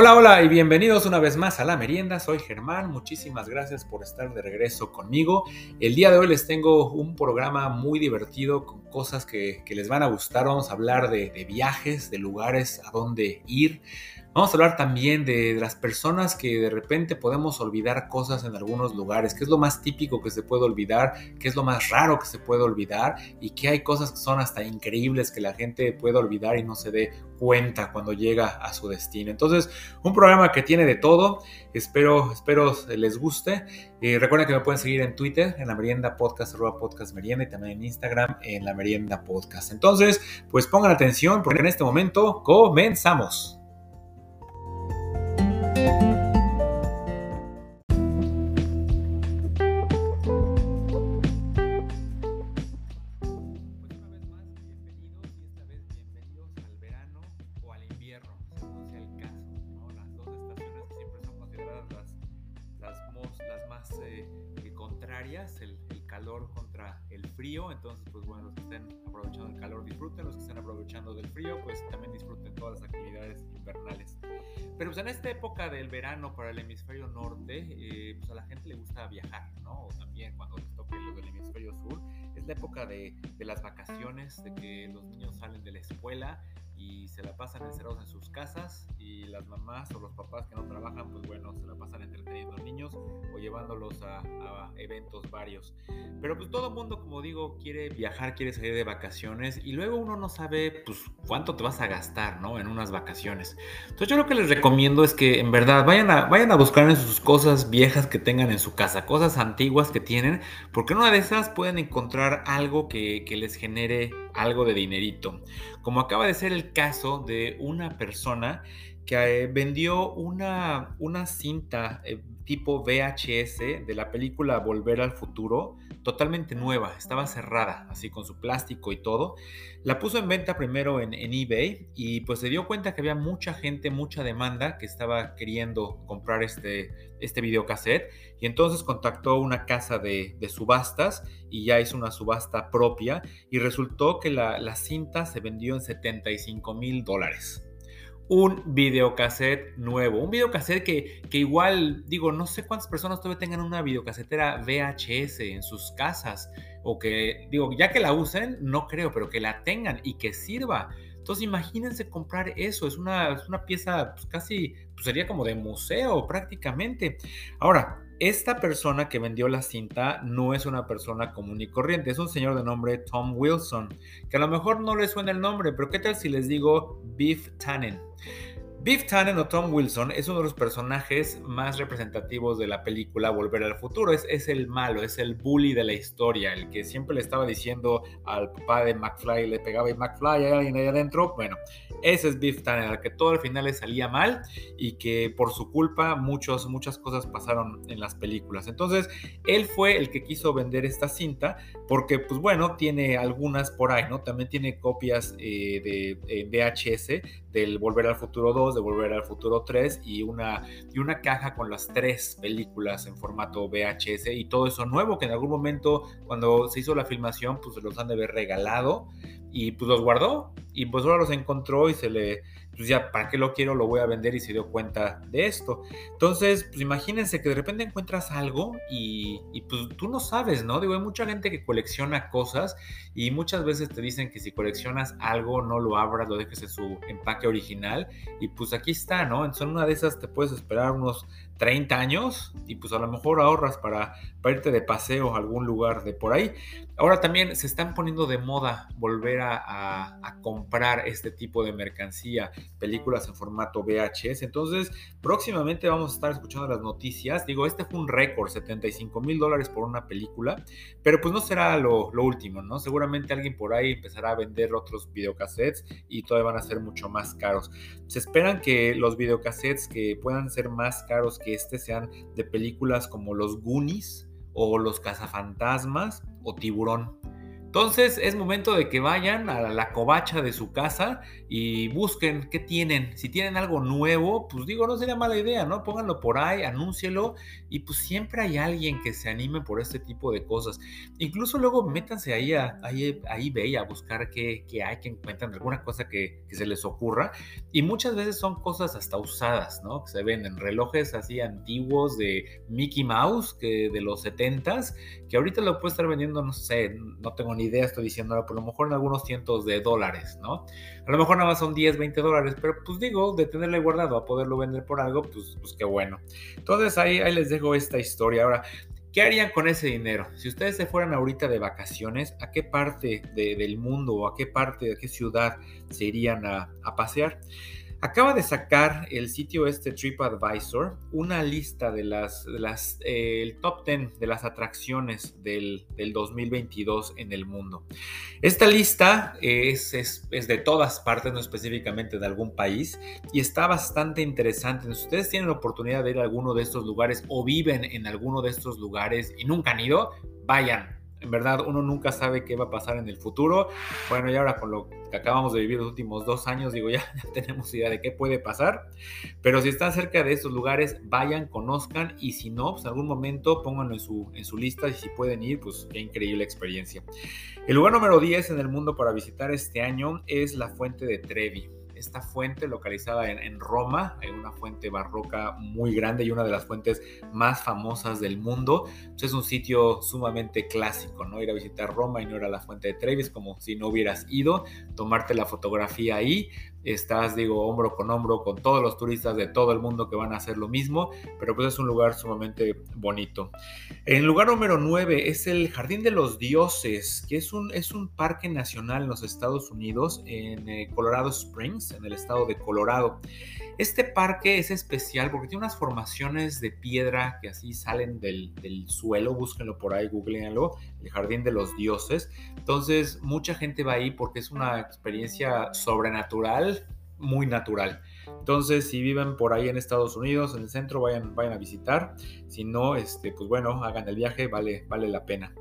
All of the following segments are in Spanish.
Hola, hola y bienvenidos una vez más a La Merienda. Soy Germán, muchísimas gracias por estar de regreso conmigo. El día de hoy les tengo un programa muy divertido con cosas que, les van a gustar. Vamos a hablar de, de viajes, de lugares a donde ir. Vamos a hablar también de, las personas que de repente podemos olvidar cosas en algunos lugares, qué es lo más típico que se puede olvidar, qué es lo más raro que se puede olvidar y que hay cosas que son hasta increíbles que la gente puede olvidar y no se dé cuenta cuando llega a su destino. Entonces, un programa que tiene de todo, espero, espero les guste. Eh, recuerden que me pueden seguir en Twitter, en la merienda podcast, arroba podcast merienda y también en Instagram, en la merienda podcast. Entonces, pues pongan atención porque en este momento comenzamos. El, calor contra el frío. Entonces, pues bueno, los que estén aprovechando el calor disfruten, los que estén aprovechando del frío, pues también disfruten todas las actividades invernales. Pero pues en esta época del verano para el hemisferio norte, eh, pues a la gente le gusta viajar, ¿no? O también cuando les toque lo del hemisferio sur, es la época de, de las vacaciones, de que los niños salen de la escuela y se la pasan encerrados en sus casas y las mamás o los papás que no trabajan, pues bueno, se la pasan entreteniendo a niños o llevándolos a, eventos varios. Pero pues todo mundo, como digo, quiere viajar, quiere salir de vacaciones y luego uno no sabe pues cuánto te vas a gastar, ¿no? En unas vacaciones. Entonces yo lo que les recomiendo es que en verdad vayan a, vayan a buscar en sus cosas viejas que tengan en su casa, cosas antiguas que tienen, porque en una de esas pueden encontrar algo que, que les genere algo de dinerito. Como acaba de ser el caso de una persona que eh, vendió una, una cinta eh, tipo VHS de la película Volver al Futuro, totalmente nueva, estaba cerrada, así con su plástico y todo. La puso en venta primero en, eBay y pues se dio cuenta que había mucha gente, mucha demanda que estaba queriendo comprar este, este videocassette y entonces contactó una casa de, subastas y ya hizo una subasta propia y resultó que la, la cinta se vendió en 75 mil dólares un videocassette nuevo. Un videocassette que, que igual, digo, no sé cuántas personas todavía tengan una videocasetera VHS en sus casas. O que, digo, ya que la usen, no creo, pero que la tengan y que sirva. Entonces imagínense comprar eso, es una, es una pieza pues, casi, pues, sería como de museo prácticamente. Ahora, esta persona que vendió la cinta no es una persona común y corriente, es un señor de nombre Tom Wilson, que a lo mejor no le suena el nombre, pero ¿qué tal si les digo Beef Tannen? Biff Tannen o Tom Wilson es uno de los personajes más representativos de la película Volver al Futuro. Es, es, el malo, es el bully de la historia, el que siempre le estaba diciendo al papá de McFly, le pegaba y McFly, hay alguien ahí adentro. Bueno, ese es Biff Tannen, al que todo al final le salía mal y que por su culpa muchos, muchas cosas pasaron en las películas. Entonces, él fue el que quiso vender esta cinta porque, pues bueno, tiene algunas por ahí, ¿no? También tiene copias eh, de eh, VHS del Volver al Futuro 2, de Volver al Futuro 3 y una, y una caja con las tres películas en formato VHS y todo eso nuevo que en algún momento cuando se hizo la filmación pues los han de haber regalado y pues los guardó y pues ahora los encontró y se le pues ya, ¿para qué lo quiero? Lo voy a vender y se dio cuenta de esto. Entonces, pues imagínense que de repente encuentras algo y, pues tú no sabes, ¿no? Digo, hay mucha gente que colecciona cosas y muchas veces te dicen que si coleccionas algo no lo abras, lo dejes en su empaque original y pues aquí está, ¿no? Entonces, en una de esas te puedes esperar unos 30 años y pues a lo mejor ahorras para, para, irte de paseo a algún lugar de por ahí. Ahora también se están poniendo de moda volver a, a, comprar este tipo de mercancía, películas en formato VHS. Entonces próximamente vamos a estar escuchando las noticias. Digo, este fue un récord, 75 mil dólares por una película, pero pues no será lo, lo, último, ¿no? Seguramente alguien por ahí empezará a vender otros videocassettes y todavía van a ser mucho más caros. Se esperan que los videocassettes que puedan ser más caros que este sean de películas como Los Goonies o Los Cazafantasmas o Tiburón. Entonces es momento de que vayan a la covacha de su casa y busquen qué tienen. Si tienen algo nuevo, pues digo, no sería mala idea, ¿no? Pónganlo por ahí, anúncielo y pues siempre hay alguien que se anime por este tipo de cosas. Incluso luego métanse ahí a, ahí, ahí a buscar qué, hay, que encuentran alguna cosa que, que, se les ocurra. Y muchas veces son cosas hasta usadas, ¿no? Que se venden relojes así antiguos de Mickey Mouse, que de los 70s, que ahorita lo puede estar vendiendo, no sé, no tengo ni idea, estoy diciendo, por lo mejor en algunos cientos de dólares, ¿no? A lo mejor nada más son 10, 20 dólares, pero pues digo, de tenerle guardado a poderlo vender por algo, pues, pues qué bueno. Entonces ahí, ahí les dejo esta historia. Ahora, ¿Qué harían con ese dinero? Si ustedes se fueran ahorita de vacaciones, ¿a qué parte del mundo o a qué parte, de qué ciudad se irían a, a pasear? Acaba de sacar el sitio este TripAdvisor una lista de las, las eh, el top 10 de las atracciones del, 2022 en el mundo. Esta lista es, es, de todas partes, no específicamente de algún país, y está bastante interesante. Si ustedes tienen la oportunidad de ir a alguno de estos lugares o viven en alguno de estos lugares y nunca han ido, vayan, en verdad, uno nunca sabe qué va a pasar en el futuro. Bueno, y ahora con lo que acabamos de vivir los últimos dos años, digo, ya, tenemos idea de qué puede pasar. Pero si están cerca de estos lugares, vayan, conozcan y si no, pues en algún momento pónganlo en su, en su lista y si pueden ir, pues qué increíble experiencia. El lugar número 10 en el mundo para visitar este año es la Fuente de Trevi esta fuente localizada en, Roma, en una fuente barroca muy grande y una de las fuentes más famosas del mundo. Pues es un sitio sumamente clásico, ¿no? Ir a visitar Roma y no ir a la fuente de Trevi, como si no hubieras ido, tomarte la fotografía ahí, estás, digo, hombro con hombro con todos los turistas de todo el mundo que van a hacer lo mismo, pero pues es un lugar sumamente bonito. El lugar número 9 es el Jardín de los Dioses, que es un, es un parque nacional en los Estados Unidos, en eh, Colorado Springs, en el estado de Colorado. Este parque es especial porque tiene unas formaciones de piedra que así salen del, del suelo, búsquenlo por ahí, googleenlo, el Jardín de los Dioses. Entonces, mucha gente va ahí porque es una experiencia sobrenatural, muy natural. Entonces, si viven por ahí en Estados Unidos, en el centro, vayan, vayan a visitar. Si no, este, pues bueno, hagan el viaje, vale, vale la pena.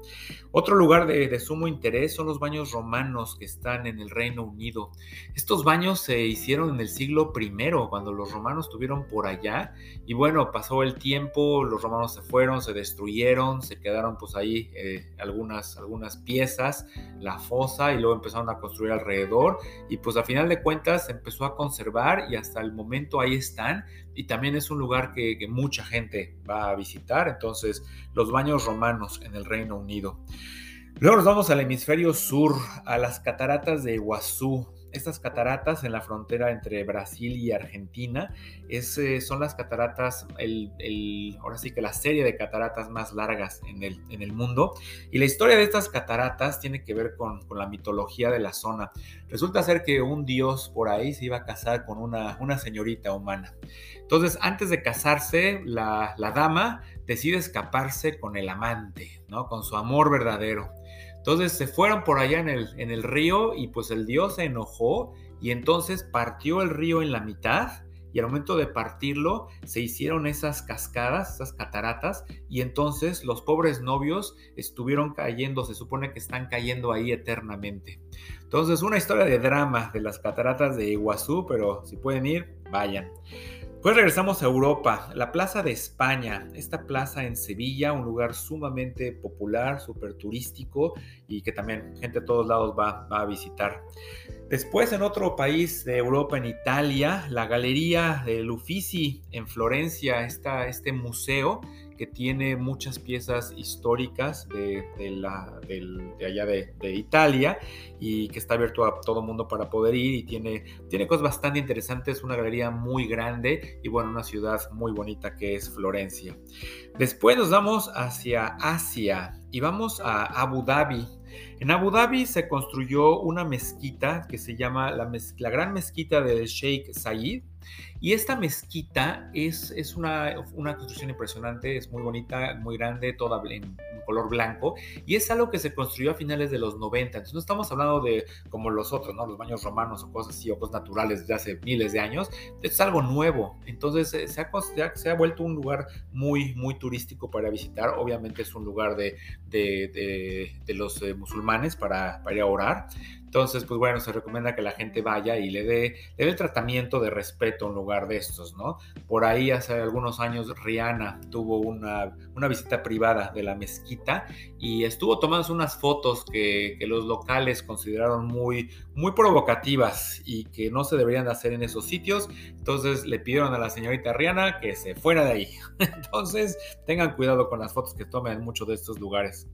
Otro lugar de, sumo interés son los baños romanos que están en el Reino Unido. Estos baños se hicieron en el siglo I, cuando los romanos estuvieron por allá. Y bueno, pasó el tiempo, los romanos se fueron, se destruyeron, se quedaron pues ahí eh, algunas, algunas piezas, la fosa, y luego empezaron a construir alrededor. Y pues a final de cuentas empezó a conservar y hasta el momento ahí están y también es un lugar que, mucha gente va a visitar, entonces los baños romanos en el Reino Unido. Luego nos vamos al hemisferio sur, a las cataratas de Iguazú estas cataratas en la frontera entre Brasil y Argentina. Es, eh, son las cataratas, el, ahora sí que la serie de cataratas más largas en el, en el mundo. Y la historia de estas cataratas tiene que ver con, la mitología de la zona. Resulta ser que un dios por ahí se iba a casar con una, una señorita humana. Entonces, antes de casarse, la, la dama decide escaparse con el amante, ¿no? Con su amor verdadero. Entonces se fueron por allá en el, en el río y pues el dios se enojó y entonces partió el río en la mitad y al momento de partirlo se hicieron esas cascadas, esas cataratas, y entonces los pobres novios estuvieron cayendo, se supone que están cayendo ahí eternamente. Entonces, una historia de drama de las cataratas de Iguazú, pero si pueden ir, vayan. Pues regresamos a Europa, la Plaza de España, esta plaza en Sevilla, un lugar sumamente popular, súper turístico y que también gente de todos lados va, a visitar. Después en otro país de Europa, en Italia, la Galería de Uffizi en Florencia, está este museo que tiene muchas piezas históricas de, de allá de, Italia y que está abierto a todo mundo para poder ir y tiene, tiene cosas bastante interesantes, una galería muy grande y bueno, una ciudad muy bonita que es Florencia. Después nos vamos hacia Asia y vamos a Abu Dhabi. En Abu Dhabi se construyó una mezquita que se llama la, la Gran Mezquita del Sheikh Zayed Y esta mezquita es, es una, una construcción impresionante, es muy bonita, muy grande, toda en color blanco, y es algo que se construyó a finales de los 90. Entonces no estamos hablando de como los otros, ¿no? Los baños romanos o cosas así, o cosas naturales de hace miles de años. es algo nuevo. Entonces eh, se ha, se ha vuelto un lugar muy, muy turístico para visitar. Obviamente es un lugar de, de, de, los eh, musulmanes para, para ir a orar. Entonces, pues bueno, se recomienda que la gente vaya y le dé, el tratamiento de respeto a un lugar de estos, ¿no? Por ahí hace algunos años Rihanna tuvo una, una visita privada de la mezquita y estuvo tomando unas fotos que, los locales consideraron muy, muy provocativas y que no se deberían de hacer en esos sitios. Entonces le pidieron a la señorita Rihanna que se fuera de ahí. Entonces, tengan cuidado con las fotos que tomen en muchos de estos lugares.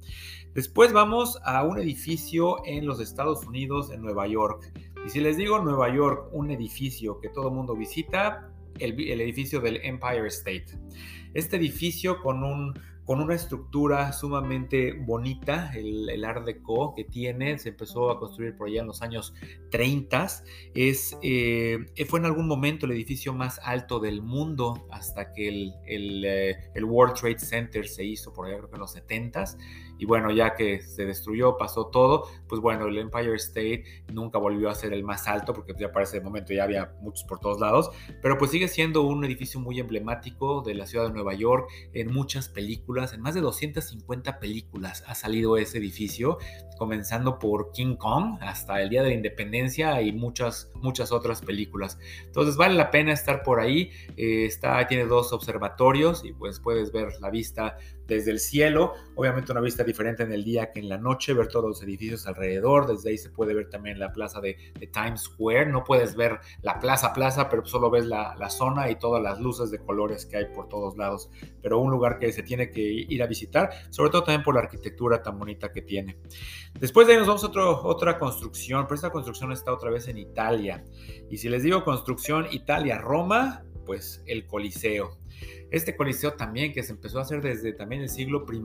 Después vamos a un edificio en los Estados Unidos, en Nueva York. Y si les digo Nueva York, un edificio que todo el mundo visita, el, edificio del Empire State. Este edificio con un con una estructura sumamente bonita, el, Art Deco que tiene, se empezó a construir por allá en los años 30, es, eh, fue en algún momento el edificio más alto del mundo hasta que el, el, eh, el World Trade Center se hizo por allá creo que en los 70 y bueno, ya que se destruyó, pasó todo, pues bueno, el Empire State nunca volvió a ser el más alto porque ya para ese momento ya había muchos por todos lados, pero pues sigue siendo un edificio muy emblemático de la ciudad de Nueva York en muchas películas, en más de 250 películas ha salido ese edificio, comenzando por King Kong hasta el Día de la Independencia y muchas, muchas otras películas. Entonces vale la pena estar por ahí, eh, está, tiene dos observatorios y pues puedes ver la vista desde el cielo, obviamente una vista diferente en el día que en la noche, ver todos los edificios alrededor, desde ahí se puede ver también la plaza de, Times Square, no puedes ver la plaza plaza, pero solo ves la, zona y todas las luces de colores que hay por todos lados, pero un lugar que se tiene que ir a visitar, sobre todo también por la arquitectura tan bonita que tiene. Después de ahí nos vamos a otra construcción, pero esta construcción está otra vez en Italia, y si les digo construcción Italia-Roma, pues el Coliseo. Este coliseo también que se empezó a hacer desde también el siglo I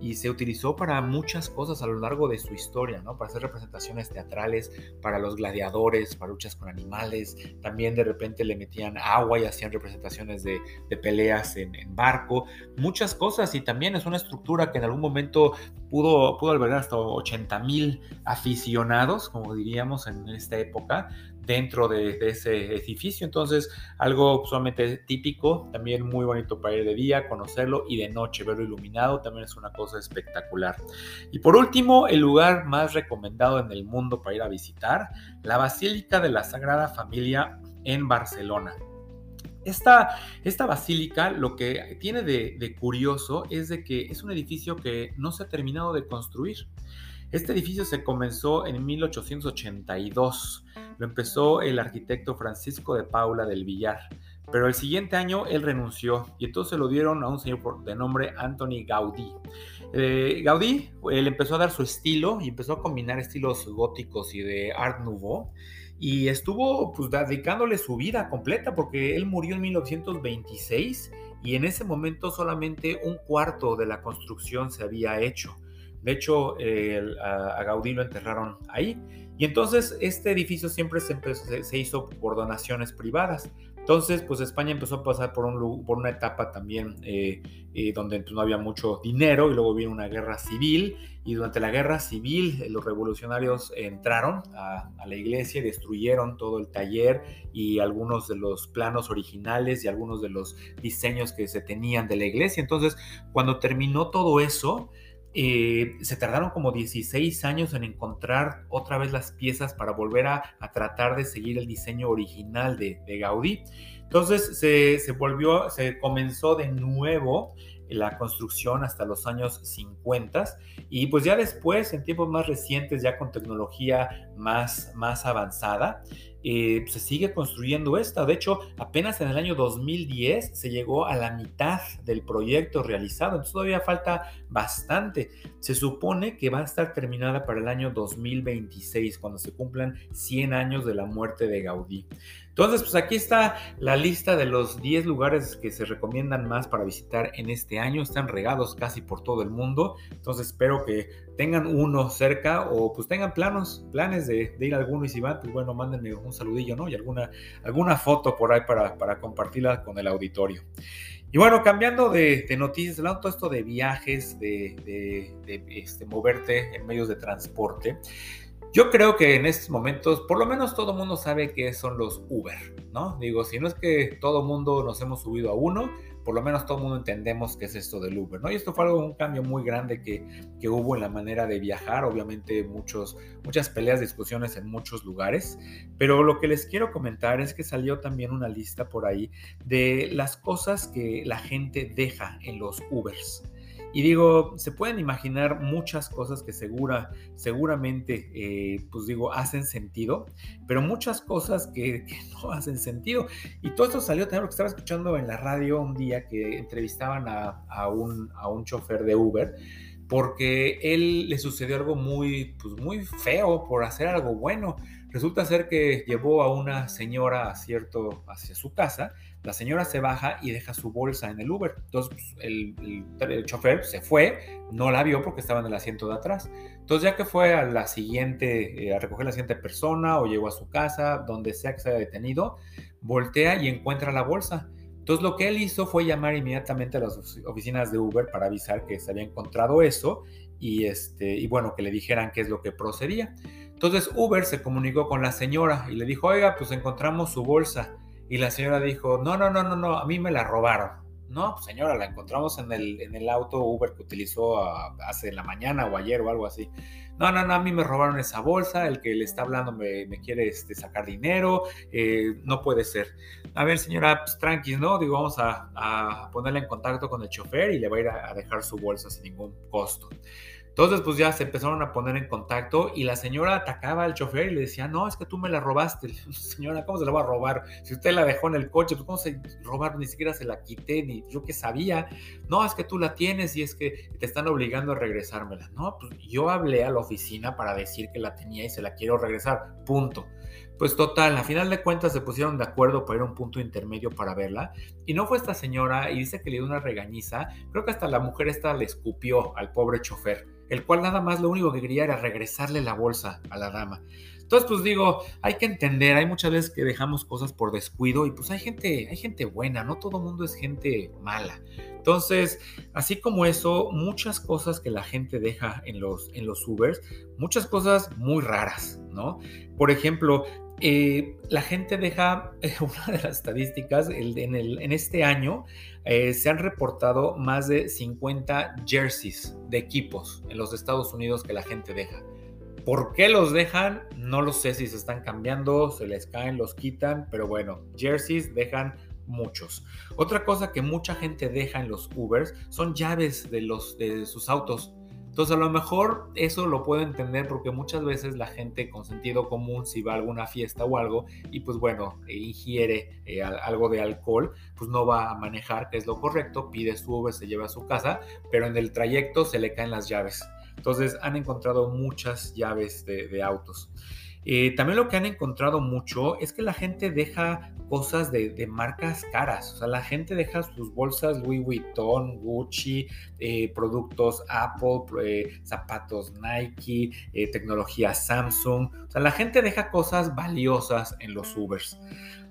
y se utilizó para muchas cosas a lo largo de su historia, ¿no? Para hacer representaciones teatrales, para los gladiadores, para luchas con animales, también de repente le metían agua y hacían representaciones de, peleas en, barco, muchas cosas y también es una estructura que en algún momento pudo, pudo albergar hasta 80 mil aficionados, como diríamos en esta época, dentro de, ese edificio. Entonces, algo sumamente típico, también muy bonito para ir de día, conocerlo y de noche, verlo iluminado, también es una cosa espectacular. Y por último, el lugar más recomendado en el mundo para ir a visitar, la Basílica de la Sagrada Familia en Barcelona. Esta, esta, basílica lo que tiene de, de, curioso es de que es un edificio que no se ha terminado de construir. Este edificio se comenzó en 1882. Lo empezó el arquitecto Francisco de Paula del Villar. Pero el siguiente año él renunció y entonces lo dieron a un señor de nombre Anthony Gaudí. Eh, Gaudí, él empezó a dar su estilo y empezó a combinar estilos góticos y de Art Nouveau y estuvo pues dedicándole su vida completa porque él murió en 1926 y en ese momento solamente un cuarto de la construcción se había hecho. De hecho, a, Gaudí lo enterraron ahí. Y entonces este edificio siempre se, hizo por donaciones privadas. Entonces, pues España empezó a pasar por una etapa también eh, eh, donde pues, no había mucho dinero y luego vino una guerra civil y durante la guerra civil eh, los revolucionarios entraron a, a, la iglesia y destruyeron todo el taller y algunos de los planos originales y algunos de los diseños que se tenían de la iglesia. Entonces, cuando terminó todo eso, eh, se tardaron como 16 años en encontrar otra vez las piezas para volver a, tratar de seguir el diseño original de, Gaudí. Entonces se, se, volvió, se comenzó de nuevo la construcción hasta los años 50 y pues ya después, en tiempos más recientes, ya con tecnología más, avanzada, eh, se sigue construyendo esta. De hecho, apenas en el año 2010 se llegó a la mitad del proyecto realizado. Entonces todavía falta bastante. Se supone que va a estar terminada para el año 2026, cuando se cumplan 100 años de la muerte de Gaudí. Entonces, pues aquí está la lista de los 10 lugares que se recomiendan más para visitar en este año. Están regados casi por todo el mundo. Entonces, espero que tengan uno cerca o pues tengan planos, planes de, ir a alguno y si van, pues bueno, mándenme un saludillo, ¿no? Y alguna, alguna foto por ahí para, para compartirla con el auditorio. Y bueno, cambiando de, noticias, hablando todo esto de viajes, de, este, moverte en medios de transporte, yo creo que en estos momentos, por lo menos todo el mundo sabe qué son los Uber, ¿no? Digo, si no es que todo el mundo nos hemos subido a uno, por lo menos todo el mundo entendemos qué es esto del Uber, ¿no? Y esto fue algo, un cambio muy grande que, que hubo en la manera de viajar, obviamente muchos, muchas peleas, discusiones en muchos lugares, pero lo que les quiero comentar es que salió también una lista por ahí de las cosas que la gente deja en los Ubers. Y digo, se pueden imaginar muchas cosas que segura, seguramente, eh, pues digo, hacen sentido, pero muchas cosas que, no hacen sentido. Y todo esto salió también porque estaba escuchando en la radio un día que entrevistaban a, un, a un chofer de Uber porque él le sucedió algo muy, pues muy feo por hacer algo bueno. Resulta ser que llevó a una señora a cierto, hacia su casa la señora se baja y deja su bolsa en el Uber. Entonces pues, el, chofer se fue, no la vio porque estaba en el asiento de atrás. Entonces ya que fue a la siguiente, eh, a recoger la siguiente persona o llegó a su casa, donde sea que se haya detenido, voltea y encuentra la bolsa. Entonces lo que él hizo fue llamar inmediatamente a las oficinas de Uber para avisar que se había encontrado eso y, este, y bueno, que le dijeran qué es lo que procedía. Entonces Uber se comunicó con la señora y le dijo, oiga, pues encontramos su bolsa. Y la señora dijo, no, no, no, no, no, a mí me la robaron. No, pues señora, la encontramos en el, en el auto Uber que utilizó ah, hace la mañana o ayer o algo así. No, no, no, a mí me robaron esa bolsa, el que le está hablando me, quiere este, sacar dinero, eh, no puede ser. A ver, señora, pues tranqui, ¿no? Digo, vamos a, a, ponerla en contacto con el chofer y le va a ir a dejar su bolsa sin ningún costo. Entonces, pues ya se empezaron a poner en contacto y la señora atacaba al chofer y le decía, no, es que tú me la robaste. Señora, ¿cómo se la va a robar? Si usted la dejó en el coche, pues ¿cómo se robar? Ni siquiera se la quité, ni yo que sabía. No, es que tú la tienes y es que te están obligando a regresármela. No, pues yo hablé a la oficina para decir que la tenía y se la quiero regresar. Punto. Pues total, a final de cuentas se pusieron de acuerdo para ir a un punto intermedio para verla. Y no fue esta señora y dice que le dio una regañiza. Creo que hasta la mujer esta le escupió al pobre chofer el cual nada más lo único que quería era regresarle la bolsa a la dama. Entonces, pues digo, hay que entender, hay muchas veces que dejamos cosas por descuido y pues hay gente, hay gente buena, no todo mundo es gente mala. Entonces, así como eso, muchas cosas que la gente deja en los, en los Ubers, muchas cosas muy raras, ¿no? Por ejemplo, eh, la gente deja, una de las estadísticas, en, este año eh, se han reportado más de 50 jerseys de equipos en los Estados Unidos que la gente deja. ¿Por qué los dejan? No lo sé si se están cambiando, se les caen, los quitan, pero bueno, jerseys dejan muchos. Otra cosa que mucha gente deja en los Ubers son llaves de sus autos. Entonces a lo mejor eso lo puedo entender porque muchas veces la gente con sentido común si va a alguna fiesta o algo y pues bueno, eh, ingiere eh, algo de alcohol, pues no va a manejar, que es lo correcto, pide su Uber, se lleva a su casa, pero en el trayecto se le caen las llaves. Entonces han encontrado muchas llaves de, autos. Eh, también lo que han encontrado mucho es que la gente deja cosas de, marcas caras. O sea, la gente deja sus bolsas Louis Vuitton, Gucci, eh, productos Apple, eh, zapatos Nike, eh, tecnología Samsung. O sea, la gente deja cosas valiosas en los Ubers.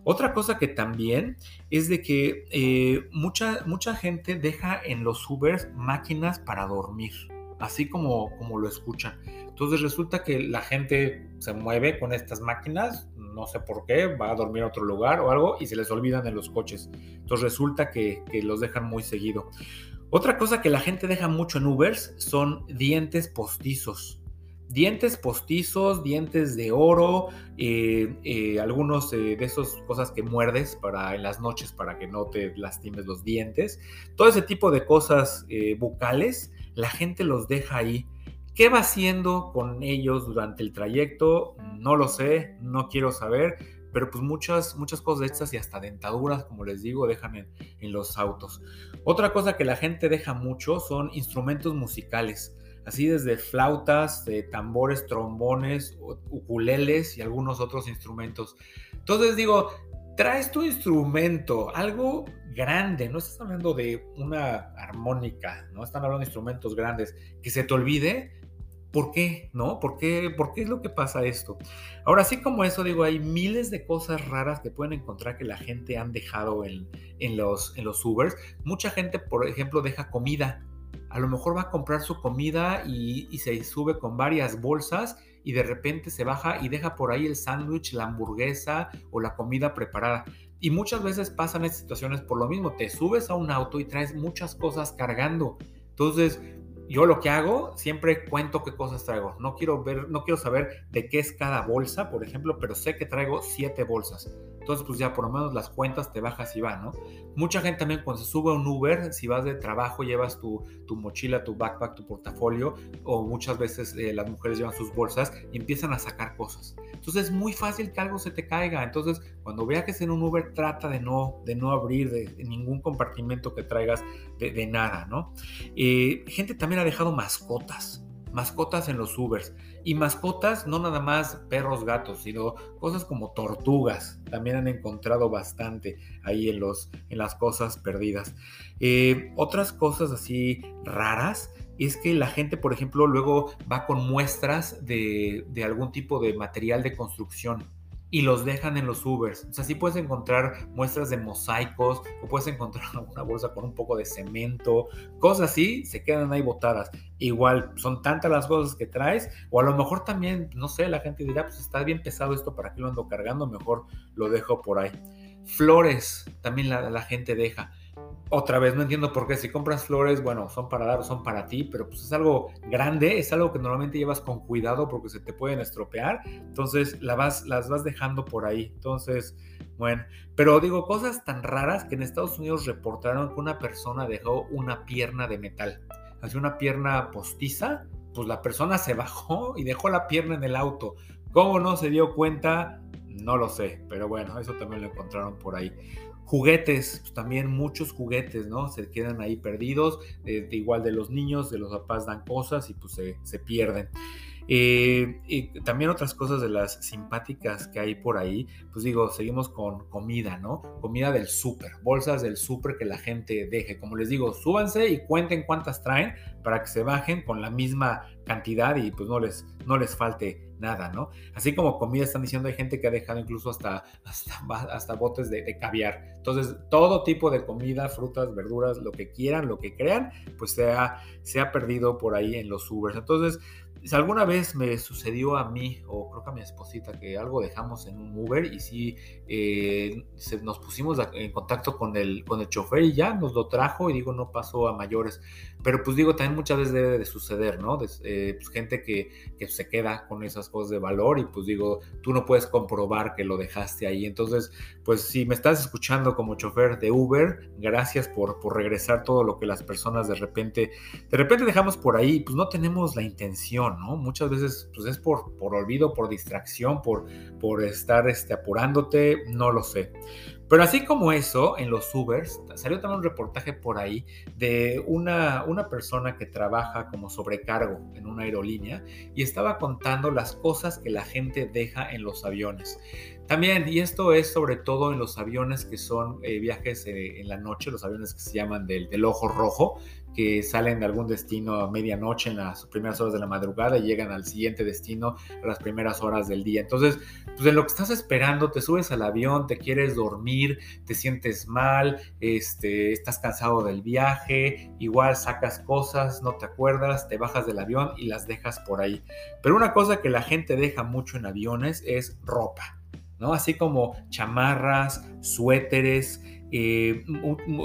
Otra cosa que también es de que mucha, mucha gente deja en los Ubers máquinas para dormir, así como, como lo escuchan. Entonces resulta que la gente se mueve con estas máquinas, no sé por qué, va a dormir a otro lugar o algo y se les olvidan en los coches. Entonces resulta que, los dejan muy seguido. Otra cosa que la gente deja mucho en Ubers son dientes postizos. Dientes postizos, dientes de oro, eh, eh, algunos eh, de esas cosas que muerdes para en las noches para que no te lastimes los dientes. Todo ese tipo de cosas bucales, la gente los deja ahí ¿Qué va haciendo con ellos durante el trayecto? No lo sé, no quiero saber, pero pues muchas, muchas cosas de estas y hasta dentaduras, como les digo, dejan en, los autos. Otra cosa que la gente deja mucho son instrumentos musicales, así desde flautas, tambores, trombones, ukuleles y algunos otros instrumentos. Entonces digo, traes tu instrumento, algo grande, no estás hablando de una armónica, no están hablando de instrumentos grandes, que se te olvide, ¿Por qué? ¿No? ¿Por qué, ¿Por qué es lo que pasa esto? Ahora, así como eso, digo, hay miles de cosas raras que pueden encontrar que la gente han dejado en, en, los, en los Ubers. Mucha gente, por ejemplo, deja comida. A lo mejor va a comprar su comida y, y se sube con varias bolsas y de repente se baja y deja por ahí el sándwich, la hamburguesa o la comida preparada. Y muchas veces pasan estas situaciones por lo mismo. Te subes a un auto y traes muchas cosas cargando. Entonces, yo lo que hago, siempre cuento qué cosas traigo. No quiero ver, no quiero saber de qué es cada bolsa, por ejemplo, pero sé que traigo siete bolsas. Entonces, pues ya por lo menos las cuentas te bajas y va, ¿no? Mucha gente también cuando se sube a un Uber, si vas de trabajo, llevas tu, tu mochila, tu backpack, tu portafolio, o muchas veces eh, las mujeres llevan sus bolsas y empiezan a sacar cosas. Entonces es muy fácil que algo se te caiga. Entonces, cuando veas que es en un Uber, trata de no, de no abrir de, ningún compartimento que traigas de, de nada, ¿no? Eh, gente también ha dejado mascotas mascotas en los Ubers. Y mascotas, no nada más perros, gatos, sino cosas como tortugas. También han encontrado bastante ahí en, los, en las cosas perdidas. Eh, otras cosas así raras es que la gente, por ejemplo, luego va con muestras de, de algún tipo de material de construcción y los dejan en los Ubers. O sea, sí puedes encontrar muestras de mosaicos o puedes encontrar una bolsa con un poco de cemento, cosas así, se quedan ahí botadas. Igual, son tantas las cosas que traes, o a lo mejor también, no sé, la gente dirá, pues está bien pesado esto, ¿para qué lo ando cargando? Mejor lo dejo por ahí. Flores, también la, la gente deja otra vez no entiendo por qué si compras flores, bueno, son para dar son para ti, pero pues es algo grande, es algo que normalmente llevas con cuidado porque se te pueden estropear, entonces la vas, las vas dejando por ahí. Entonces, bueno, pero digo cosas tan raras que en Estados Unidos reportaron que una persona dejó una pierna de metal, así una pierna postiza, pues la persona se bajó y dejó la pierna en el auto. ¿Cómo no se dio cuenta? No lo sé, pero bueno, eso también lo encontraron por ahí. Juguetes, pues también muchos juguetes, ¿no? Se quedan ahí perdidos, eh, igual de los niños, de los papás dan cosas y pues se, pierden. Eh, y también otras cosas de las simpáticas que hay por ahí, pues digo, seguimos con comida, ¿no? Comida del súper, bolsas del súper que la gente deje. Como les digo, súbanse y cuenten cuántas traen para que se bajen con la misma cantidad y pues no les, no les falte nada, ¿no? Así como comida están diciendo, hay gente que ha dejado incluso hasta, hasta, botes de, de, caviar. Entonces, todo tipo de comida, frutas, verduras, lo que quieran, lo que crean, pues se ha, se ha perdido por ahí en los Ubers. Entonces, si alguna vez me sucedió a mí, o creo que a mi esposita, que algo dejamos en un Uber y sí eh, nos pusimos en contacto con el, con el chofer y ya nos lo trajo y digo, no pasó a mayores. Pero pues digo, también muchas veces debe de suceder, ¿no? Eh, pues, gente que, que, se queda con esas cosas de valor y pues digo, tú no puedes comprobar que lo dejaste ahí. Entonces, pues si me estás escuchando como chofer de Uber, gracias por, por regresar todo lo que las personas de repente, de repente dejamos por ahí, pues no tenemos la intención Muchas veces pues es por, por olvido, por distracción, por, por estar este, apurándote, no lo sé. Pero así como eso, en los Ubers, salió también un reportaje por ahí de una, una persona que trabaja como sobrecargo en una aerolínea y estaba contando las cosas que la gente deja en los aviones. También, y esto es sobre todo en los aviones que son eh, viajes eh, en la noche, los aviones que se llaman del, ojo rojo, que salen de algún destino a medianoche en las primeras horas de la madrugada y llegan al siguiente destino a las primeras horas del día. Entonces, pues en lo que estás esperando, te subes al avión, te quieres dormir, te sientes mal, este, estás cansado del viaje, igual sacas cosas, no te acuerdas, te bajas del avión y las dejas por ahí. Pero una cosa que la gente deja mucho en aviones es ropa. Así como chamarras, suéteres, eh,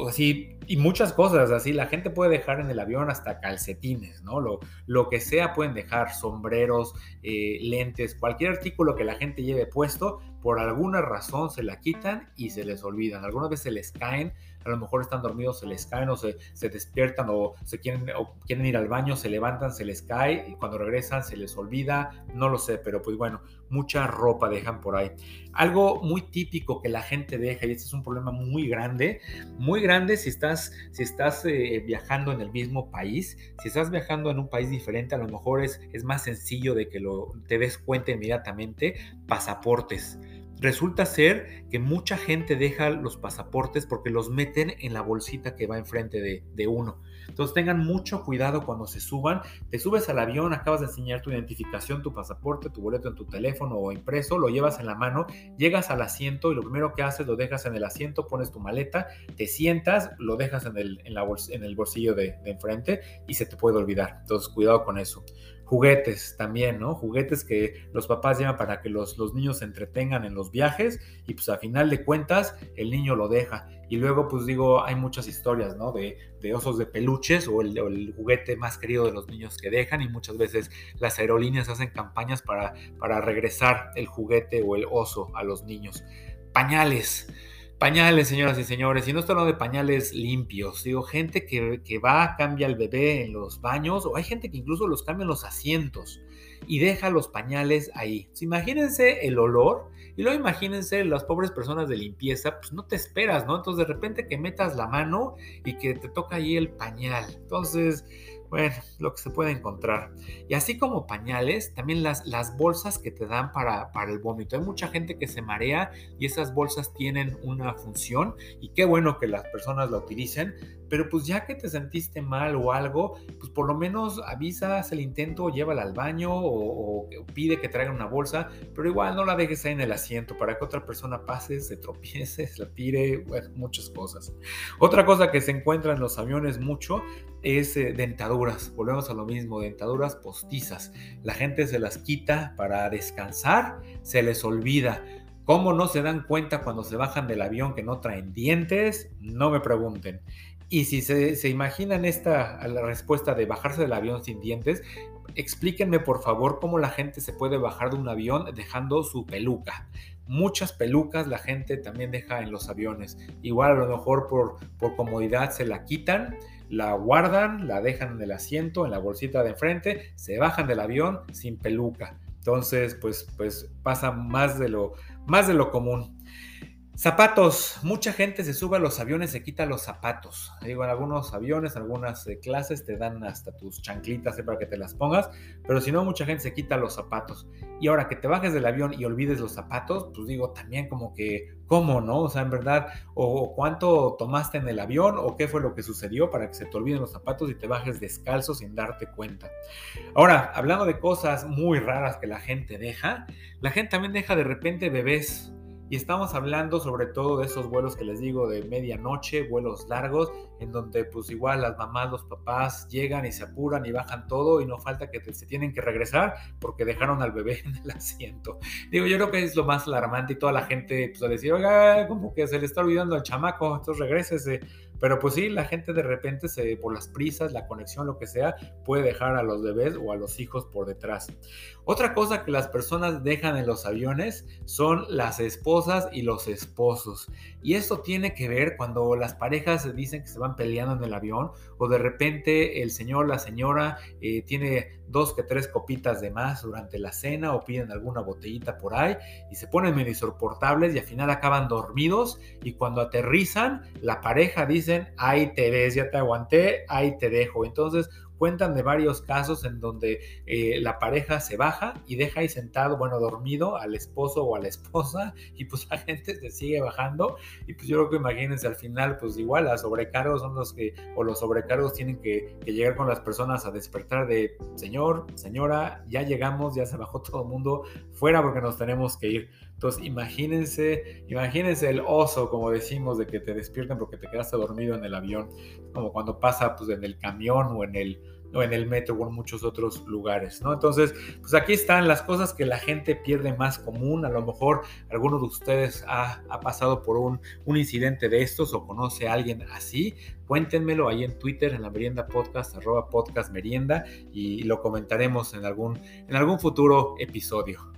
así y muchas cosas así. La gente puede dejar en el avión hasta calcetines, ¿no? Lo, lo que sea pueden dejar, sombreros, eh, lentes, cualquier artículo que la gente lleve puesto, por alguna razón se la quitan y se les olvidan. Algunas veces se les caen, a lo mejor están dormidos, se les caen o se, se despiertan o, se quieren, o quieren ir al baño, se levantan, se les cae y cuando regresan se les olvida, no lo sé, pero pues bueno, mucha ropa dejan por ahí. Algo muy típico que la gente deja, y este es un problema muy grande, muy grande si estás, si estás eh, viajando en el mismo país, si estás viajando en un país diferente, a lo mejor es, es más sencillo de que lo, te des cuenta inmediatamente, pasaportes resulta ser que mucha gente deja los pasaportes porque los meten en la bolsita que va enfrente de, de, uno. Entonces tengan mucho cuidado cuando se suban. Te subes al avión, acabas de enseñar tu identificación, tu pasaporte, tu boleto en tu teléfono o impreso, lo llevas en la mano, llegas al asiento y lo primero que haces lo dejas en el asiento, pones tu maleta, te sientas, lo dejas en el, bolsillo de, de enfrente y se te puede olvidar. Entonces cuidado con eso juguetes también, ¿no? Juguetes que los papás llevan para que los, los, niños se entretengan en los viajes y pues a final de cuentas el niño lo deja. Y luego pues digo, hay muchas historias, ¿no? De, de osos de peluches o el, juguete más querido de los niños que dejan y muchas veces las aerolíneas hacen campañas para, para regresar el juguete o el oso a los niños. Pañales. Pañales, señoras y señores, y no estoy hablando de pañales limpios, digo, gente que, que va, cambia al bebé en los baños, o hay gente que incluso los cambia en los asientos y deja los pañales ahí. imagínense el olor y luego imagínense las pobres personas de limpieza, pues no te esperas, ¿no? Entonces de repente que metas la mano y que te toca ahí el pañal. Entonces, bueno, lo que se puede encontrar. Y así como pañales, también las, las bolsas que te dan para, para el vómito. Hay mucha gente que se marea y esas bolsas tienen una función y qué bueno que las personas la utilicen, pero pues ya que te sentiste mal o algo, pues por lo menos avisas el intento, llévala al baño o, pide que traigan una bolsa, pero igual no la dejes ahí en el asiento para que otra persona pase, se tropiece, se la tire, muchas cosas. Otra cosa que se encuentra en los aviones mucho es eh, dentaduras. Volvemos a lo mismo, dentaduras postizas. La gente se las quita para descansar, se les olvida. ¿Cómo no se dan cuenta cuando se bajan del avión que no traen dientes? No me pregunten. Y si se, imaginan esta la respuesta de bajarse del avión sin dientes, explíquenme por favor cómo la gente se puede bajar de un avión dejando su peluca. Muchas pelucas la gente también deja en los aviones. Igual a lo mejor por, por comodidad se la quitan, la guardan, la dejan en el asiento, en la bolsita de enfrente, se bajan del avión sin peluca. Entonces, pues, pues pasa más de lo, más de lo común. Zapatos. Mucha gente se sube a los aviones, se quita los zapatos. Digo, en algunos aviones, algunas eh, clases te dan hasta tus chanclitas para que te las pongas, pero si no, mucha gente se quita los zapatos. Y ahora que te bajes del avión y olvides los zapatos, pues digo, también como que, ¿cómo no? O sea, en verdad, o, cuánto tomaste en el avión, o qué fue lo que sucedió para que se te olviden los zapatos y te bajes descalzo sin darte cuenta. Ahora, hablando de cosas muy raras que la gente deja, la gente también deja de repente bebés y estamos hablando sobre todo de esos vuelos que les digo de medianoche, vuelos largos, en donde pues igual las mamás, los papás llegan y se apuran y bajan todo y no falta que se tienen que regresar porque dejaron al bebé en el asiento. Digo, yo creo que es lo más alarmante y toda la gente pues a decir, oiga, como que se le está olvidando al chamaco, entonces regrésese. Pero pues sí, la gente de repente se, por las prisas, la conexión, lo que sea, puede dejar a los bebés o a los hijos por detrás. Otra cosa que las personas dejan en los aviones son las esposas y los esposos. Y esto tiene que ver cuando las parejas dicen que se van peleando en el avión o de repente el señor, la señora eh, tiene dos que tres copitas de más durante la cena o piden alguna botellita por ahí y se ponen medio soportables y al final acaban dormidos y cuando aterrizan la pareja dicen, ahí te ves, ya te aguanté, ahí te dejo. Entonces Cuentan de varios casos en donde eh, la pareja se baja y deja ahí sentado, bueno, dormido al esposo o a la esposa y pues la gente se sigue bajando y pues yo creo que imagínense al final pues igual los sobrecargos son los que, o los sobrecargos tienen que, que llegar con las personas a despertar de, señor, señora, ya llegamos, ya se bajó todo el mundo, fuera porque nos tenemos que ir. Entonces, imagínense, imagínense el oso, como decimos, de que te despierten porque te quedaste dormido en el avión, como cuando pasa pues en el camión o en el o en el metro o en muchos otros lugares, ¿no? Entonces, pues aquí están las cosas que la gente pierde más común. A lo mejor alguno de ustedes ha, pasado por un, un, incidente de estos o conoce a alguien así. Cuéntenmelo ahí en Twitter, en la merienda podcast, arroba podcast merienda, y lo comentaremos en algún, en algún futuro episodio.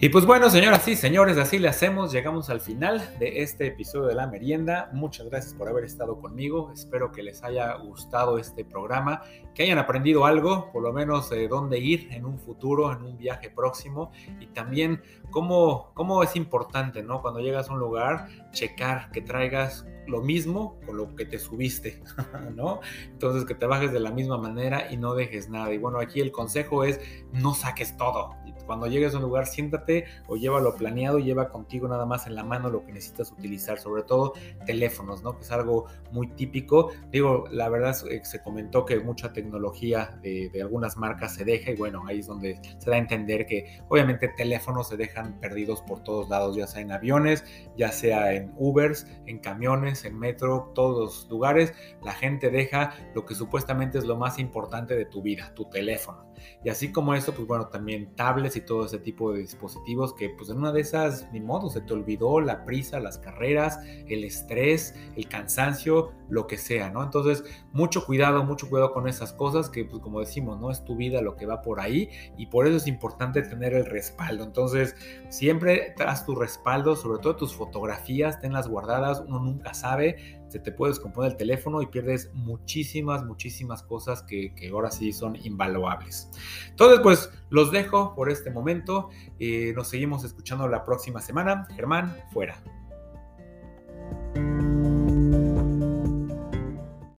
Y pues bueno, señoras y señores, así le hacemos. Llegamos al final de este episodio de La Merienda. Muchas gracias por haber estado conmigo. Espero que les haya gustado este programa, que hayan aprendido algo, por lo menos de dónde ir en un futuro, en un viaje próximo y también cómo, cómo es importante, ¿no? Cuando llegas a un lugar, checar que traigas lo mismo con lo que te subiste, ¿no? Entonces que te bajes de la misma manera y no dejes nada. Y bueno, aquí el consejo es no saques todo. Cuando llegues a un lugar, siéntate o llévalo planeado, lleva contigo nada más en la mano lo que necesitas utilizar, sobre todo teléfonos, ¿no? Que es algo muy típico. Digo, la verdad eh, se comentó que mucha tecnología de, de algunas marcas se deja y bueno, ahí es donde se da a entender que obviamente teléfonos se dejan perdidos por todos lados, ya sea en aviones, ya sea en Ubers, en camiones, en metro, todos los lugares, la gente deja lo que supuestamente es lo más importante de tu vida, tu teléfono. Y así como eso, pues bueno, también tablets y todo ese tipo de dispositivos que pues en una de esas, ni modo, se te olvidó la prisa, las carreras, el estrés, el cansancio, lo que sea, ¿no? Entonces, mucho cuidado, mucho cuidado con esas cosas que pues como decimos, no es tu vida lo que va por ahí y por eso es importante tener el respaldo. Entonces, siempre tras tu respaldo, sobre todo tus fotografías, tenlas guardadas, uno nunca sabe se te puede descomponer el teléfono y pierdes muchísimas, muchísimas cosas que, que ahora sí son invaluables. Entonces, pues los dejo por este momento. Eh, nos seguimos escuchando la próxima semana. Germán, fuera.